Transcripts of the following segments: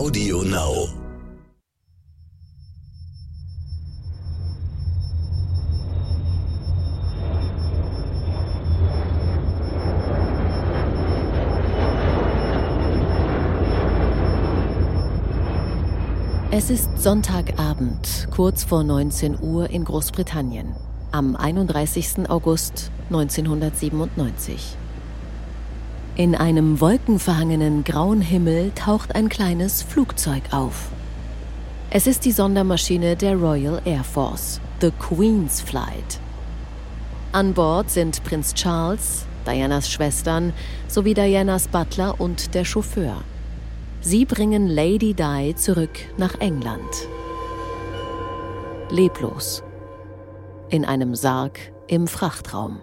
Audio Now. Es ist Sonntagabend, kurz vor 19 Uhr in Großbritannien, am 31. August 1997. In einem wolkenverhangenen grauen Himmel taucht ein kleines Flugzeug auf. Es ist die Sondermaschine der Royal Air Force, The Queen's Flight. An Bord sind Prinz Charles, Dianas Schwestern sowie Dianas Butler und der Chauffeur. Sie bringen Lady Di zurück nach England. Leblos. In einem Sarg im Frachtraum.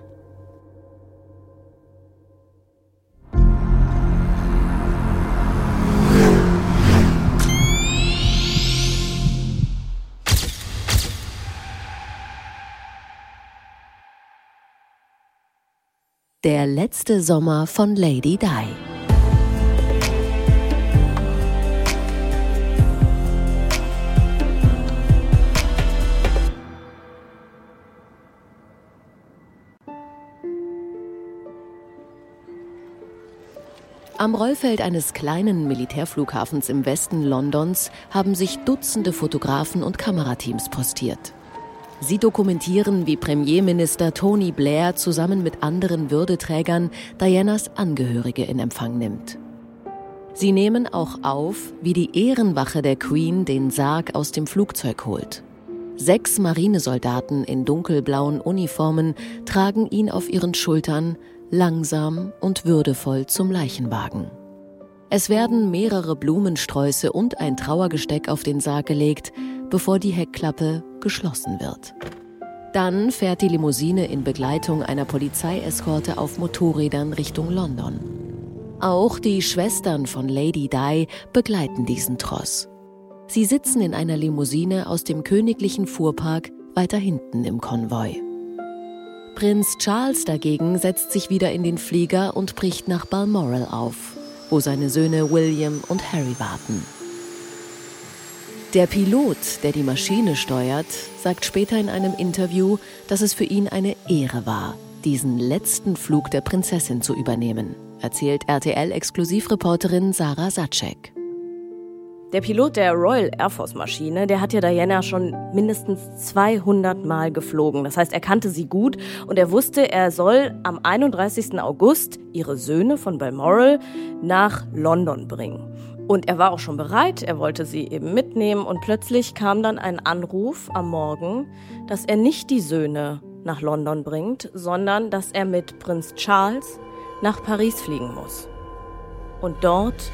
Der letzte Sommer von Lady Di. Am Rollfeld eines kleinen Militärflughafens im Westen Londons haben sich Dutzende Fotografen und Kamerateams postiert. Sie dokumentieren, wie Premierminister Tony Blair zusammen mit anderen Würdeträgern Dianas Angehörige in Empfang nimmt. Sie nehmen auch auf, wie die Ehrenwache der Queen den Sarg aus dem Flugzeug holt. Sechs Marinesoldaten in dunkelblauen Uniformen tragen ihn auf ihren Schultern, langsam und würdevoll zum Leichenwagen. Es werden mehrere Blumensträuße und ein Trauergesteck auf den Sarg gelegt, bevor die Heckklappe geschlossen wird. Dann fährt die Limousine in Begleitung einer Polizeieskorte auf Motorrädern Richtung London. Auch die Schwestern von Lady Di begleiten diesen Tross. Sie sitzen in einer Limousine aus dem königlichen Fuhrpark weiter hinten im Konvoi. Prinz Charles dagegen setzt sich wieder in den Flieger und bricht nach Balmoral auf, wo seine Söhne William und Harry warten. Der Pilot, der die Maschine steuert, sagt später in einem Interview, dass es für ihn eine Ehre war, diesen letzten Flug der Prinzessin zu übernehmen, erzählt RTL-Exklusivreporterin Sarah Satschek. Der Pilot der Royal Air Force Maschine, der hat ja Diana schon mindestens 200 Mal geflogen. Das heißt, er kannte sie gut und er wusste, er soll am 31. August ihre Söhne von Balmoral nach London bringen. Und er war auch schon bereit, er wollte sie eben mitnehmen und plötzlich kam dann ein Anruf am Morgen, dass er nicht die Söhne nach London bringt, sondern dass er mit Prinz Charles nach Paris fliegen muss. Und dort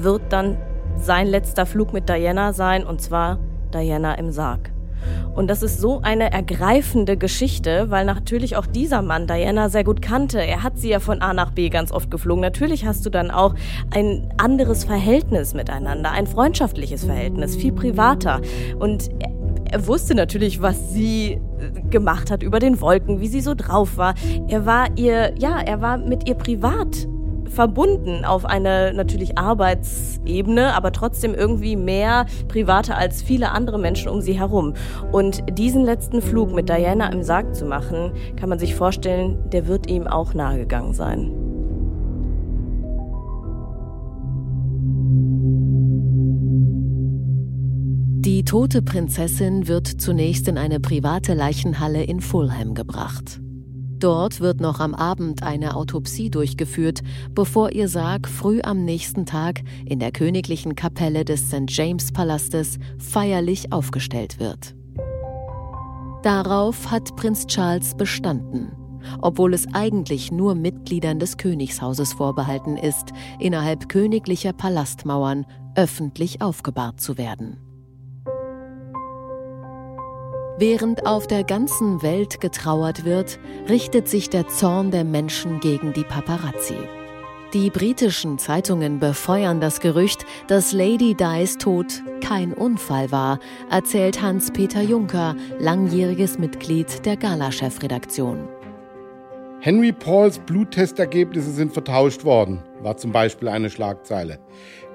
wird dann sein letzter Flug mit Diana sein, und zwar Diana im Sarg. Und das ist so eine ergreifende Geschichte, weil natürlich auch dieser Mann Diana sehr gut kannte. Er hat sie ja von A nach B ganz oft geflogen. Natürlich hast du dann auch ein anderes Verhältnis miteinander, ein freundschaftliches Verhältnis, viel privater. Und er, wusste natürlich, was sie äh, gemacht hat über den Wolken, wie sie so drauf war. Er war ihr, ja, er war mit ihr privat verbunden auf eine natürlich Arbeitsebene, aber trotzdem irgendwie mehr private als viele andere Menschen um sie herum. Und diesen letzten Flug mit Diana im Sarg zu machen, kann man sich vorstellen, der wird ihm auch nahegegangen sein. Die tote Prinzessin wird zunächst in eine private Leichenhalle in Fulham gebracht. Dort wird noch am Abend eine Autopsie durchgeführt, bevor ihr Sarg früh am nächsten Tag in der königlichen Kapelle des St. James Palastes feierlich aufgestellt wird. Darauf hat Prinz Charles bestanden, obwohl es eigentlich nur Mitgliedern des Königshauses vorbehalten ist, innerhalb königlicher Palastmauern öffentlich aufgebahrt zu werden. Während auf der ganzen Welt getrauert wird, richtet sich der Zorn der Menschen gegen die Paparazzi. Die britischen Zeitungen befeuern das Gerücht, dass Lady Di's Tod kein Unfall war, erzählt Hans-Peter Juncker, langjähriges Mitglied der Gala-Chefredaktion. Henry Pauls Bluttestergebnisse sind vertauscht worden, war zum Beispiel eine Schlagzeile.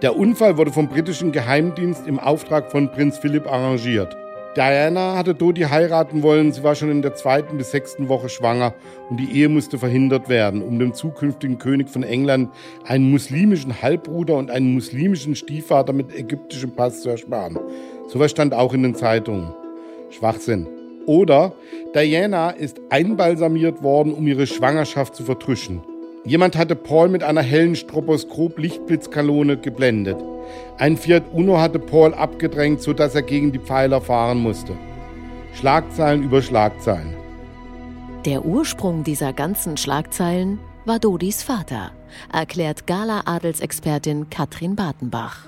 Der Unfall wurde vom britischen Geheimdienst im Auftrag von Prinz Philipp arrangiert. Diana hatte Dodi heiraten wollen, sie war schon in der zweiten bis sechsten Woche schwanger und die Ehe musste verhindert werden, um dem zukünftigen König von England einen muslimischen Halbbruder und einen muslimischen Stiefvater mit ägyptischem Pass zu ersparen. Sowas stand auch in den Zeitungen. Schwachsinn. Oder Diana ist einbalsamiert worden, um ihre Schwangerschaft zu vertuschen. Jemand hatte Paul mit einer hellen Stroboskop-Lichtblitzkanone geblendet. Ein Fiat Uno hatte Paul abgedrängt, sodass er gegen die Pfeiler fahren musste. Schlagzeilen über Schlagzeilen. Der Ursprung dieser ganzen Schlagzeilen war Dodis Vater, erklärt Gala-Adelsexpertin Katrin Bartenbach.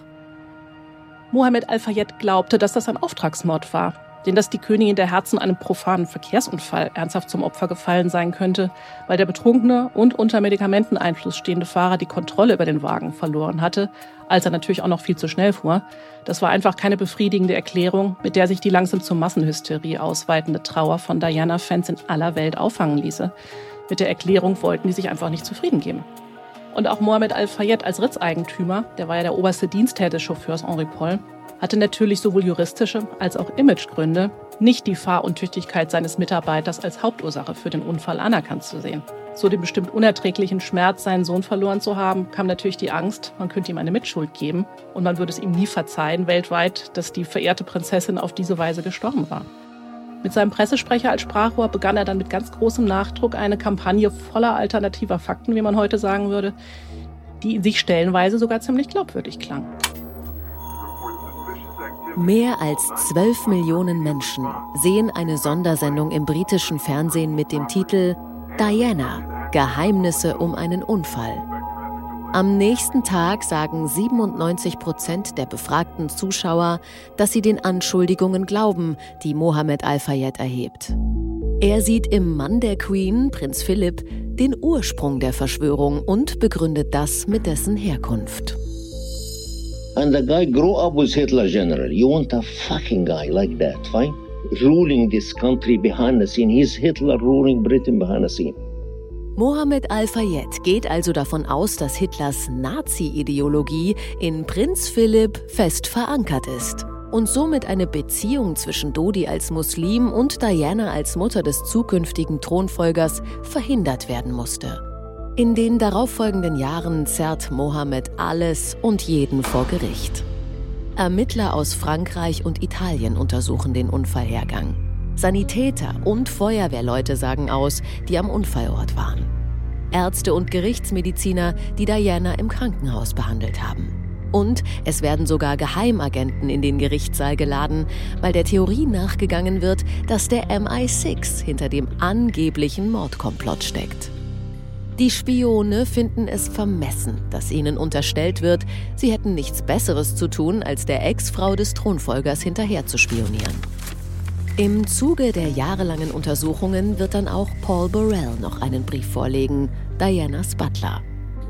Mohammed Al-Fayed glaubte, dass das ein Auftragsmord war denn dass die Königin der Herzen einem profanen Verkehrsunfall ernsthaft zum Opfer gefallen sein könnte, weil der betrunkene und unter Medikamenteneinfluss stehende Fahrer die Kontrolle über den Wagen verloren hatte, als er natürlich auch noch viel zu schnell fuhr. Das war einfach keine befriedigende Erklärung, mit der sich die langsam zur Massenhysterie ausweitende Trauer von Diana-Fans in aller Welt auffangen ließe. Mit der Erklärung wollten die sich einfach nicht zufrieden geben. Und auch Mohamed Al-Fayed als Ritzeigentümer, der war ja der oberste Dienstherr des Chauffeurs Henri Paul, hatte natürlich sowohl juristische als auch Imagegründe, nicht die Fahruntüchtigkeit seines Mitarbeiters als Hauptursache für den Unfall anerkannt zu sehen. So den bestimmt unerträglichen Schmerz, seinen Sohn verloren zu haben, kam natürlich die Angst, man könnte ihm eine Mitschuld geben und man würde es ihm nie verzeihen weltweit, dass die verehrte Prinzessin auf diese Weise gestorben war. Mit seinem Pressesprecher als Sprachrohr begann er dann mit ganz großem Nachdruck eine Kampagne voller alternativer Fakten, wie man heute sagen würde, die sich stellenweise sogar ziemlich glaubwürdig klang. Mehr als 12 Millionen Menschen sehen eine Sondersendung im britischen Fernsehen mit dem Titel Diana, Geheimnisse um einen Unfall. Am nächsten Tag sagen 97 Prozent der befragten Zuschauer, dass sie den Anschuldigungen glauben, die Mohammed Al-Fayed erhebt. Er sieht im Mann der Queen, Prinz Philipp, den Ursprung der Verschwörung und begründet das mit dessen Herkunft. And the guy grew up with Hitler general. You want a fucking guy like that, fine? Ruling this country behind the scene. He's Hitler ruling Britain behind the scene. Mohammed Al-Fayed geht also davon aus, dass Hitlers Nazi-Ideologie in Prinz Philipp fest verankert ist und somit eine Beziehung zwischen Dodi als Muslim und Diana als Mutter des zukünftigen Thronfolgers verhindert werden musste. In den darauffolgenden Jahren zerrt Mohammed alles und jeden vor Gericht. Ermittler aus Frankreich und Italien untersuchen den Unfallhergang. Sanitäter und Feuerwehrleute sagen aus, die am Unfallort waren. Ärzte und Gerichtsmediziner, die Diana im Krankenhaus behandelt haben. Und es werden sogar Geheimagenten in den Gerichtssaal geladen, weil der Theorie nachgegangen wird, dass der MI6 hinter dem angeblichen Mordkomplott steckt. Die Spione finden es vermessen, dass ihnen unterstellt wird, sie hätten nichts Besseres zu tun, als der Ex-Frau des Thronfolgers hinterher zu spionieren. Im Zuge der jahrelangen Untersuchungen wird dann auch Paul Burrell noch einen Brief vorlegen, Dianas Butler.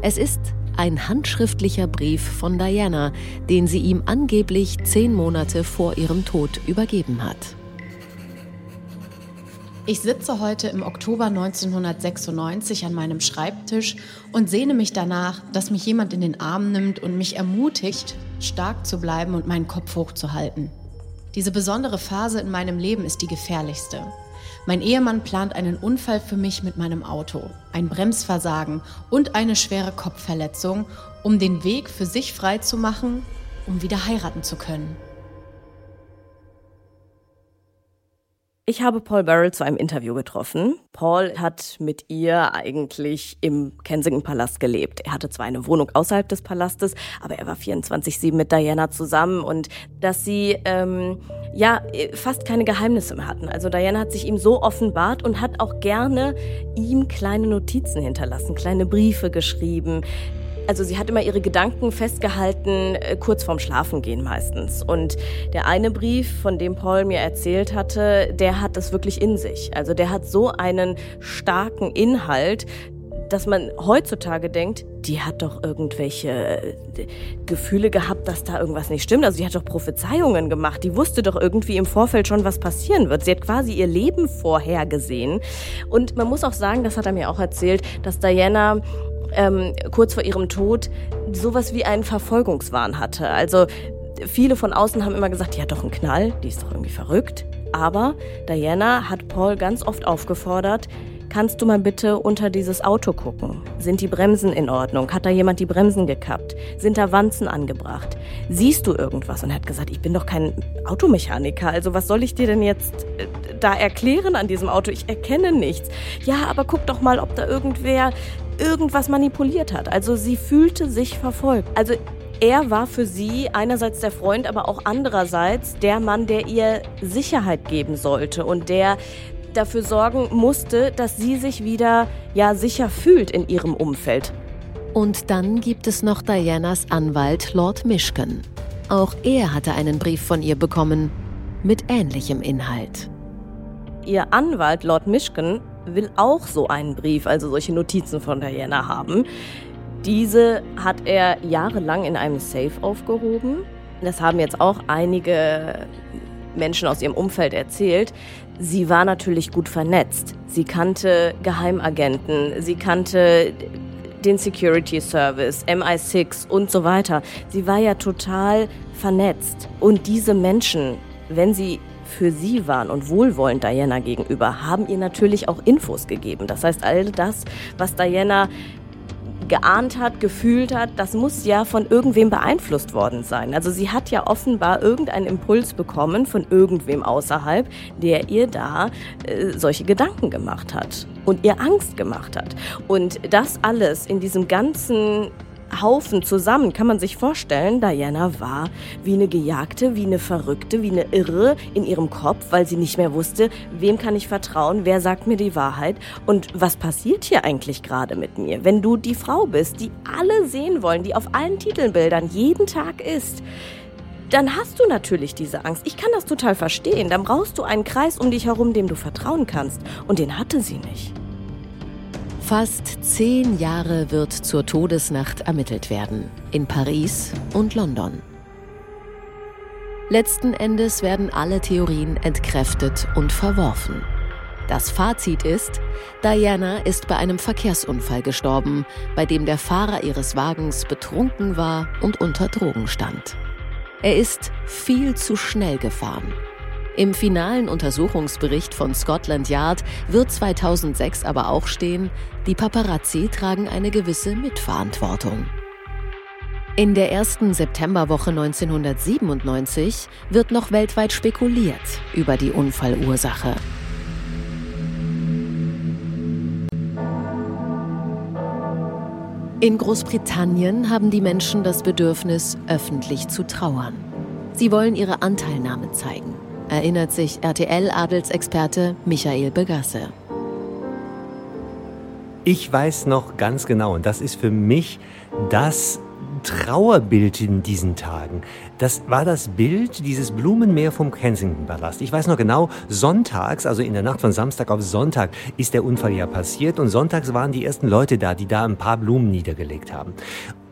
Es ist ein handschriftlicher Brief von Diana, den sie ihm angeblich zehn Monate vor ihrem Tod übergeben hat. Ich sitze heute im Oktober 1996 an meinem Schreibtisch und sehne mich danach, dass mich jemand in den Arm nimmt und mich ermutigt, stark zu bleiben und meinen Kopf hochzuhalten. Diese besondere Phase in meinem Leben ist die gefährlichste. Mein Ehemann plant einen Unfall für mich mit meinem Auto, ein Bremsversagen und eine schwere Kopfverletzung, um den Weg für sich frei zu machen, um wieder heiraten zu können. Ich habe Paul Burrell zu einem Interview getroffen. Paul hat mit ihr eigentlich im Kensington Palast gelebt. Er hatte zwar eine Wohnung außerhalb des Palastes, aber er war 24-7 mit Diana zusammen und dass sie ähm, ja fast keine Geheimnisse mehr hatten. Also Diana hat sich ihm so offenbart und hat auch gerne ihm kleine Notizen hinterlassen, kleine Briefe geschrieben. Also sie hat immer ihre Gedanken festgehalten, äh, kurz vorm Schlafengehen meistens. Und der eine Brief, von dem Paul mir erzählt hatte, der hat das wirklich in sich. Also der hat so einen starken Inhalt, dass man heutzutage denkt, die hat doch irgendwelche äh, Gefühle gehabt, dass da irgendwas nicht stimmt. Also die hat doch Prophezeiungen gemacht. Die wusste doch irgendwie im Vorfeld schon, was passieren wird. Sie hat quasi ihr Leben vorhergesehen. Und man muss auch sagen, das hat er mir auch erzählt, dass Diana ähm, kurz vor ihrem Tod sowas wie einen Verfolgungswahn hatte. Also viele von außen haben immer gesagt, die hat doch einen Knall, die ist doch irgendwie verrückt. Aber Diana hat Paul ganz oft aufgefordert, kannst du mal bitte unter dieses Auto gucken? Sind die Bremsen in Ordnung? Hat da jemand die Bremsen gekappt? Sind da Wanzen angebracht? Siehst du irgendwas? Und er hat gesagt, ich bin doch kein Automechaniker, also was soll ich dir denn jetzt äh, da erklären an diesem Auto? Ich erkenne nichts. Ja, aber guck doch mal, ob da irgendwer irgendwas manipuliert hat. Also sie fühlte sich verfolgt. Also er war für sie einerseits der Freund, aber auch andererseits der Mann, der ihr Sicherheit geben sollte und der dafür sorgen musste, dass sie sich wieder ja sicher fühlt in ihrem Umfeld. Und dann gibt es noch Dianas Anwalt Lord Mishken. Auch er hatte einen Brief von ihr bekommen mit ähnlichem Inhalt. Ihr Anwalt Lord Mishken will auch so einen Brief, also solche Notizen von Diana haben. Diese hat er jahrelang in einem Safe aufgehoben. Das haben jetzt auch einige Menschen aus ihrem Umfeld erzählt. Sie war natürlich gut vernetzt. Sie kannte Geheimagenten, sie kannte den Security Service, MI6 und so weiter. Sie war ja total vernetzt. Und diese Menschen, wenn sie für sie waren und wohlwollend Diana gegenüber, haben ihr natürlich auch Infos gegeben. Das heißt, all das, was Diana geahnt hat, gefühlt hat, das muss ja von irgendwem beeinflusst worden sein. Also sie hat ja offenbar irgendeinen Impuls bekommen von irgendwem außerhalb, der ihr da äh, solche Gedanken gemacht hat und ihr Angst gemacht hat. Und das alles in diesem ganzen Haufen zusammen, kann man sich vorstellen, Diana war wie eine Gejagte, wie eine Verrückte, wie eine Irre in ihrem Kopf, weil sie nicht mehr wusste, wem kann ich vertrauen, wer sagt mir die Wahrheit und was passiert hier eigentlich gerade mit mir. Wenn du die Frau bist, die alle sehen wollen, die auf allen Titelbildern jeden Tag ist, dann hast du natürlich diese Angst. Ich kann das total verstehen. Dann brauchst du einen Kreis um dich herum, dem du vertrauen kannst. Und den hatte sie nicht. Fast zehn Jahre wird zur Todesnacht ermittelt werden. In Paris und London. Letzten Endes werden alle Theorien entkräftet und verworfen. Das Fazit ist, Diana ist bei einem Verkehrsunfall gestorben, bei dem der Fahrer ihres Wagens betrunken war und unter Drogen stand. Er ist viel zu schnell gefahren im finalen Untersuchungsbericht von Scotland Yard wird 2006 aber auch stehen, die Paparazzi tragen eine gewisse Mitverantwortung. In der ersten Septemberwoche 1997 wird noch weltweit spekuliert über die Unfallursache. In Großbritannien haben die Menschen das Bedürfnis, öffentlich zu trauern. Sie wollen ihre Anteilnahme zeigen erinnert sich RTL-Adelsexperte Michael Begasse. Ich weiß noch ganz genau, und das ist für mich das Trauerbild in diesen Tagen. Das war das Bild dieses Blumenmeer vom Kensington Palast. Ich weiß noch genau, sonntags, also in der Nacht von Samstag auf Sonntag, ist der Unfall ja passiert und sonntags waren die ersten Leute da, die da ein paar Blumen niedergelegt haben.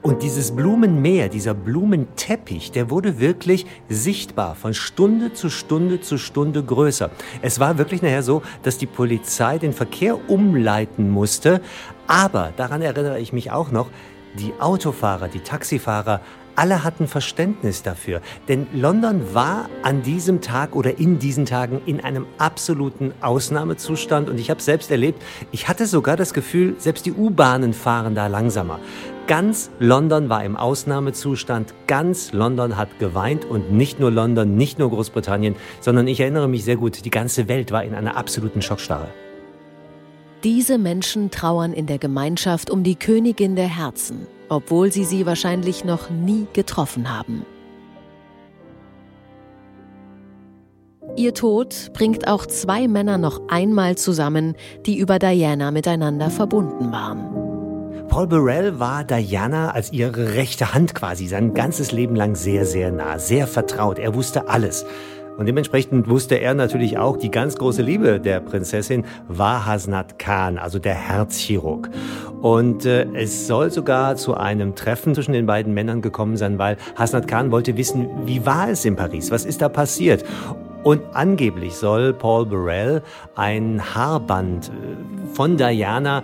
Und dieses Blumenmeer, dieser Blumenteppich, der wurde wirklich sichtbar, von Stunde zu Stunde zu Stunde größer. Es war wirklich nachher so, dass die Polizei den Verkehr umleiten musste. Aber, daran erinnere ich mich auch noch, die Autofahrer, die Taxifahrer alle hatten Verständnis dafür, denn London war an diesem Tag oder in diesen Tagen in einem absoluten Ausnahmezustand und ich habe selbst erlebt, ich hatte sogar das Gefühl, selbst die U-Bahnen fahren da langsamer. Ganz London war im Ausnahmezustand, ganz London hat geweint und nicht nur London, nicht nur Großbritannien, sondern ich erinnere mich sehr gut, die ganze Welt war in einer absoluten Schockstarre. Diese Menschen trauern in der Gemeinschaft um die Königin der Herzen, obwohl sie sie wahrscheinlich noch nie getroffen haben. Ihr Tod bringt auch zwei Männer noch einmal zusammen, die über Diana miteinander verbunden waren. Paul Burrell war Diana als ihre rechte Hand quasi sein ganzes Leben lang sehr, sehr nah, sehr vertraut. Er wusste alles. Und dementsprechend wusste er natürlich auch, die ganz große Liebe der Prinzessin war Hasnat Khan, also der Herzchirurg. Und äh, es soll sogar zu einem Treffen zwischen den beiden Männern gekommen sein, weil Hasnat Khan wollte wissen, wie war es in Paris? Was ist da passiert? Und angeblich soll Paul Burrell ein Haarband äh, von Diana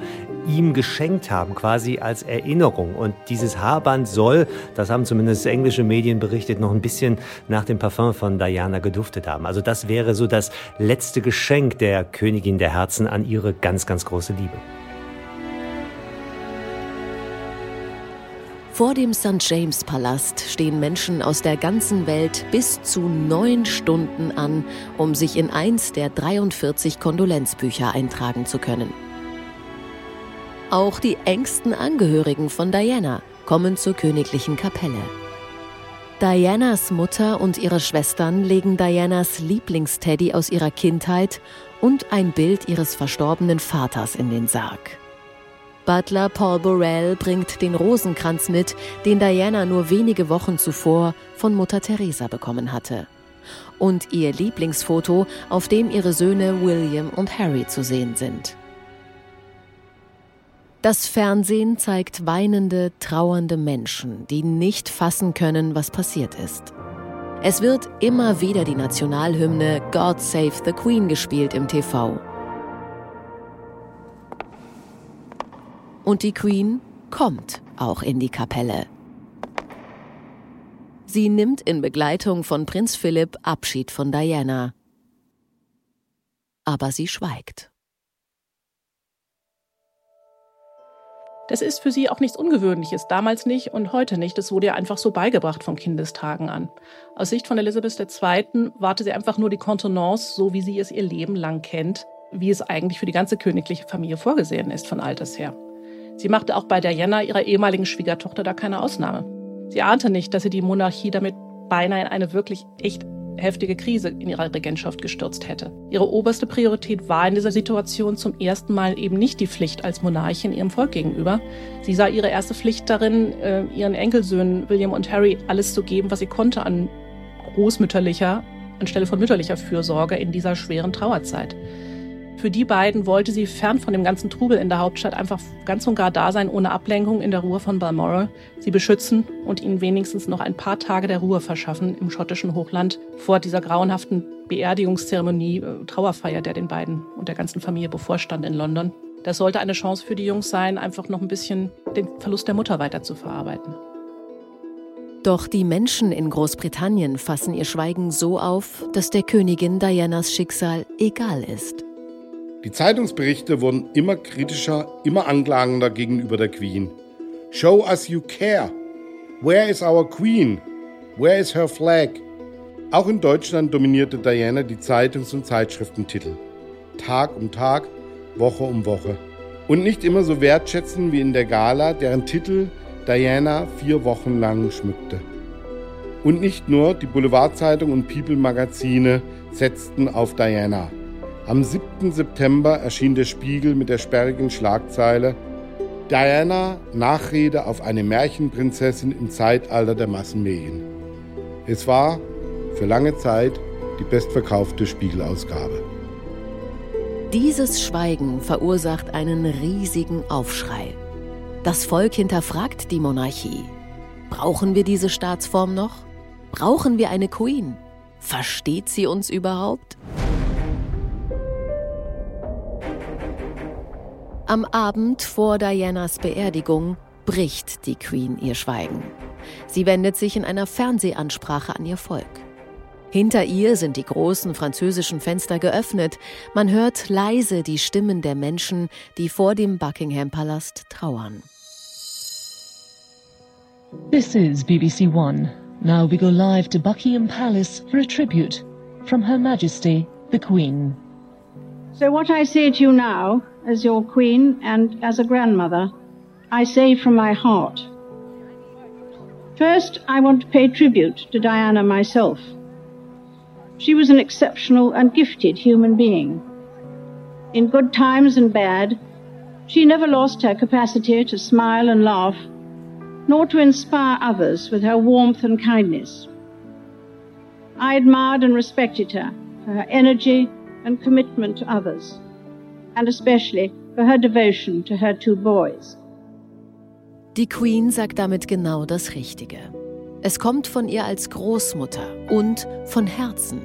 ihm geschenkt haben, quasi als Erinnerung. Und dieses Haarband soll, das haben zumindest englische Medien berichtet, noch ein bisschen nach dem Parfum von Diana geduftet haben. Also das wäre so das letzte Geschenk der Königin der Herzen an ihre ganz, ganz große Liebe. Vor dem St. James Palast stehen Menschen aus der ganzen Welt bis zu neun Stunden an, um sich in eins der 43 Kondolenzbücher eintragen zu können. Auch die engsten Angehörigen von Diana kommen zur königlichen Kapelle. Dianas Mutter und ihre Schwestern legen Dianas Lieblingsteddy aus ihrer Kindheit und ein Bild ihres verstorbenen Vaters in den Sarg. Butler Paul Burrell bringt den Rosenkranz mit, den Diana nur wenige Wochen zuvor von Mutter Teresa bekommen hatte. Und ihr Lieblingsfoto, auf dem ihre Söhne William und Harry zu sehen sind. Das Fernsehen zeigt weinende, trauernde Menschen, die nicht fassen können, was passiert ist. Es wird immer wieder die Nationalhymne God Save the Queen gespielt im TV. Und die Queen kommt auch in die Kapelle. Sie nimmt in Begleitung von Prinz Philipp Abschied von Diana. Aber sie schweigt. Das ist für sie auch nichts Ungewöhnliches, damals nicht und heute nicht. Das wurde ja einfach so beigebracht von Kindestagen an. Aus Sicht von Elisabeth II. warte sie einfach nur die Kontenance, so wie sie es ihr Leben lang kennt, wie es eigentlich für die ganze königliche Familie vorgesehen ist von Alters her. Sie machte auch bei Diana, ihrer ehemaligen Schwiegertochter, da keine Ausnahme. Sie ahnte nicht, dass sie die Monarchie damit beinahe in eine wirklich echt heftige Krise in ihrer Regentschaft gestürzt hätte. Ihre oberste Priorität war in dieser Situation zum ersten Mal eben nicht die Pflicht als Monarchin ihrem Volk gegenüber. Sie sah ihre erste Pflicht darin, äh, ihren Enkelsöhnen William und Harry alles zu geben, was sie konnte an großmütterlicher, anstelle von mütterlicher Fürsorge in dieser schweren Trauerzeit. Für die beiden wollte sie fern von dem ganzen Trubel in der Hauptstadt einfach ganz und gar da sein, ohne Ablenkung in der Ruhe von Balmoral, sie beschützen und ihnen wenigstens noch ein paar Tage der Ruhe verschaffen im schottischen Hochland vor dieser grauenhaften Beerdigungszeremonie, äh, Trauerfeier, der den beiden und der ganzen Familie bevorstand in London. Das sollte eine Chance für die Jungs sein, einfach noch ein bisschen den Verlust der Mutter weiter zu verarbeiten. Doch die Menschen in Großbritannien fassen ihr Schweigen so auf, dass der Königin Dianas Schicksal egal ist. Die Zeitungsberichte wurden immer kritischer, immer anklagender gegenüber der Queen. Show us you care. Where is our Queen? Where is her flag? Auch in Deutschland dominierte Diana die Zeitungs- und Zeitschriftentitel. Tag um Tag, Woche um Woche. Und nicht immer so wertschätzend wie in der Gala, deren Titel Diana vier Wochen lang schmückte. Und nicht nur die Boulevardzeitung und People-Magazine setzten auf Diana. Am 7. September erschien der Spiegel mit der sperrigen Schlagzeile Diana Nachrede auf eine Märchenprinzessin im Zeitalter der Massenmedien. Es war für lange Zeit die bestverkaufte Spiegelausgabe. Dieses Schweigen verursacht einen riesigen Aufschrei. Das Volk hinterfragt die Monarchie. Brauchen wir diese Staatsform noch? Brauchen wir eine Queen? Versteht sie uns überhaupt? Am Abend vor Dianas Beerdigung bricht die Queen ihr Schweigen. Sie wendet sich in einer Fernsehansprache an ihr Volk. Hinter ihr sind die großen französischen Fenster geöffnet. Man hört leise die Stimmen der Menschen, die vor dem Buckingham Palast trauern. This is BBC One. Now we go live to Buckingham Palace for a tribute from Her Majesty the Queen. So what I say to you now as your queen and as a grandmother, I say from my heart. First, I want to pay tribute to Diana myself. She was an exceptional and gifted human being. In good times and bad, she never lost her capacity to smile and laugh, nor to inspire others with her warmth and kindness. I admired and respected her for her energy and commitment to others, and especially for her devotion to her two boys. Die Queen sagt damit genau das Richtige. Es kommt von ihr als Großmutter und von Herzen.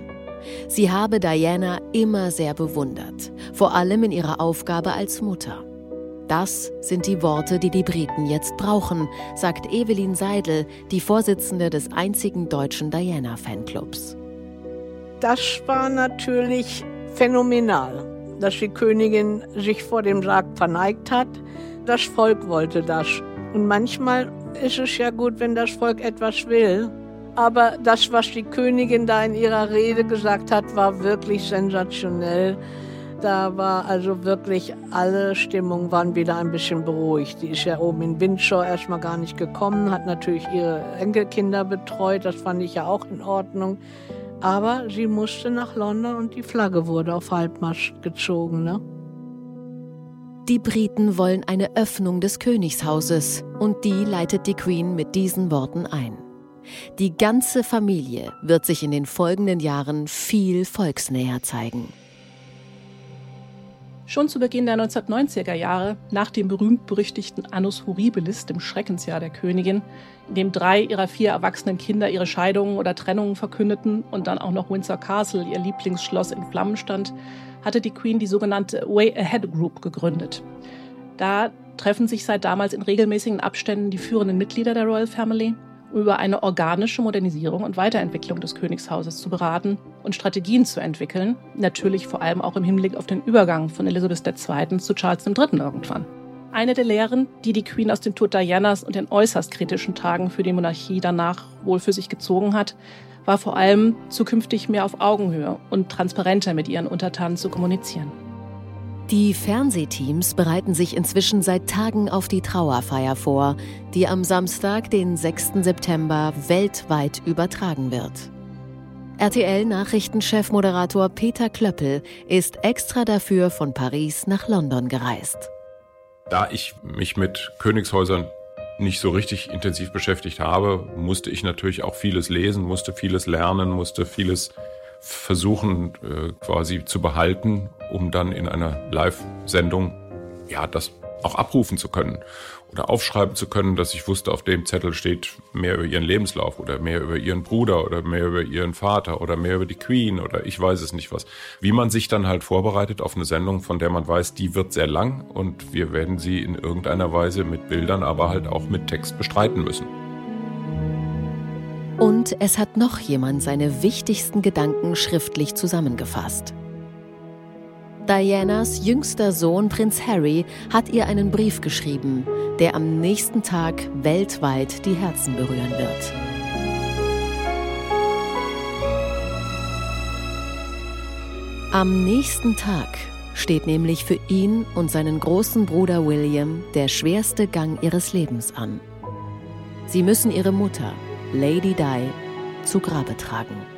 Sie habe Diana immer sehr bewundert, vor allem in ihrer Aufgabe als Mutter. Das sind die Worte, die die Briten jetzt brauchen, sagt Evelyn Seidel, die Vorsitzende des einzigen deutschen Diana-Fanclubs. Das war natürlich phänomenal, dass die Königin sich vor dem Sarg verneigt hat. Das Volk wollte das. Und manchmal ist es ja gut, wenn das Volk etwas will. Aber das, was die Königin da in ihrer Rede gesagt hat, war wirklich sensationell. Da war also wirklich alle Stimmungen waren wieder ein bisschen beruhigt. Die ist ja oben in Windsor erstmal gar nicht gekommen, hat natürlich ihre Enkelkinder betreut, das fand ich ja auch in Ordnung. Aber sie musste nach London und die Flagge wurde auf Halbmarsch gezogen. Ne? Die Briten wollen eine Öffnung des Königshauses und die leitet die Queen mit diesen Worten ein. Die ganze Familie wird sich in den folgenden Jahren viel volksnäher zeigen. Schon zu Beginn der 1990er Jahre, nach dem berühmt-berüchtigten Annus Horribilis, dem Schreckensjahr der Königin, in dem drei ihrer vier erwachsenen Kinder ihre Scheidungen oder Trennungen verkündeten und dann auch noch Windsor Castle, ihr Lieblingsschloss, in Flammen stand, hatte die Queen die sogenannte Way Ahead Group gegründet. Da treffen sich seit damals in regelmäßigen Abständen die führenden Mitglieder der Royal Family über eine organische Modernisierung und Weiterentwicklung des Königshauses zu beraten und Strategien zu entwickeln, natürlich vor allem auch im Hinblick auf den Übergang von Elisabeth II. zu Charles III. irgendwann. Eine der Lehren, die die Queen aus dem Tod Dianas und den äußerst kritischen Tagen für die Monarchie danach wohl für sich gezogen hat, war vor allem zukünftig mehr auf Augenhöhe und transparenter mit ihren Untertanen zu kommunizieren. Die Fernsehteams bereiten sich inzwischen seit Tagen auf die Trauerfeier vor, die am Samstag, den 6. September, weltweit übertragen wird. RTL-Nachrichtenchef-Moderator Peter Klöppel ist extra dafür von Paris nach London gereist. Da ich mich mit Königshäusern nicht so richtig intensiv beschäftigt habe, musste ich natürlich auch vieles lesen, musste vieles lernen, musste vieles versuchen äh, quasi zu behalten, um dann in einer Live-Sendung ja das auch abrufen zu können oder aufschreiben zu können, dass ich wusste, auf dem Zettel steht mehr über ihren Lebenslauf oder mehr über ihren Bruder oder mehr über ihren Vater oder mehr über die Queen oder ich weiß es nicht was. Wie man sich dann halt vorbereitet auf eine Sendung, von der man weiß, die wird sehr lang und wir werden sie in irgendeiner Weise mit Bildern, aber halt auch mit Text bestreiten müssen. Und es hat noch jemand seine wichtigsten Gedanken schriftlich zusammengefasst. Dianas jüngster Sohn Prinz Harry hat ihr einen Brief geschrieben, der am nächsten Tag weltweit die Herzen berühren wird. Am nächsten Tag steht nämlich für ihn und seinen großen Bruder William der schwerste Gang ihres Lebens an. Sie müssen ihre Mutter, Lady Di zu Grabe tragen.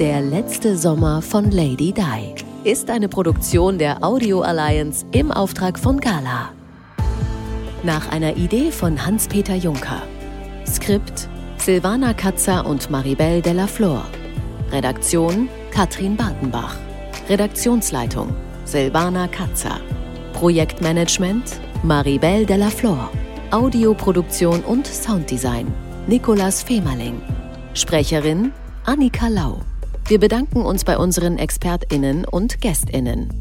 Der letzte Sommer von Lady Di ist eine Produktion der Audio Alliance im Auftrag von Gala. Nach einer Idee von Hans-Peter Juncker. Skript Silvana Katzer und Maribel Della Flor. Redaktion Katrin Bartenbach. Redaktionsleitung Silvana Katzer. Projektmanagement Maribel Della Flor. Audioproduktion und Sounddesign Nicolas Femerling. Sprecherin Annika Lau. Wir bedanken uns bei unseren ExpertInnen und GästInnen.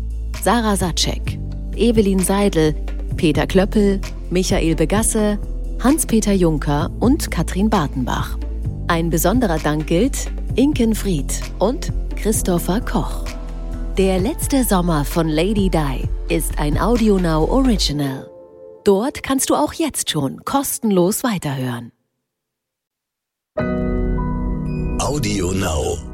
Sarah Satschek, Evelyn Seidel, Peter Klöppel, Michael Begasse, Hans-Peter Juncker und Katrin Bartenbach. Ein besonderer Dank gilt Inken Fried und Christopher Koch. Der letzte Sommer von Lady Di ist ein AudioNow Original. Dort kannst du auch jetzt schon kostenlos weiterhören. AudioNow.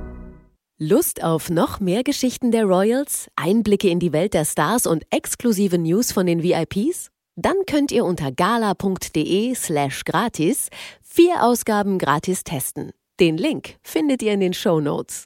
Lust auf noch mehr Geschichten der Royals, Einblicke in die Welt der Stars und exklusive News von den VIPs? Dann könnt ihr unter gala.de slash gratis vier Ausgaben gratis testen. Den Link findet ihr in den Show Notes.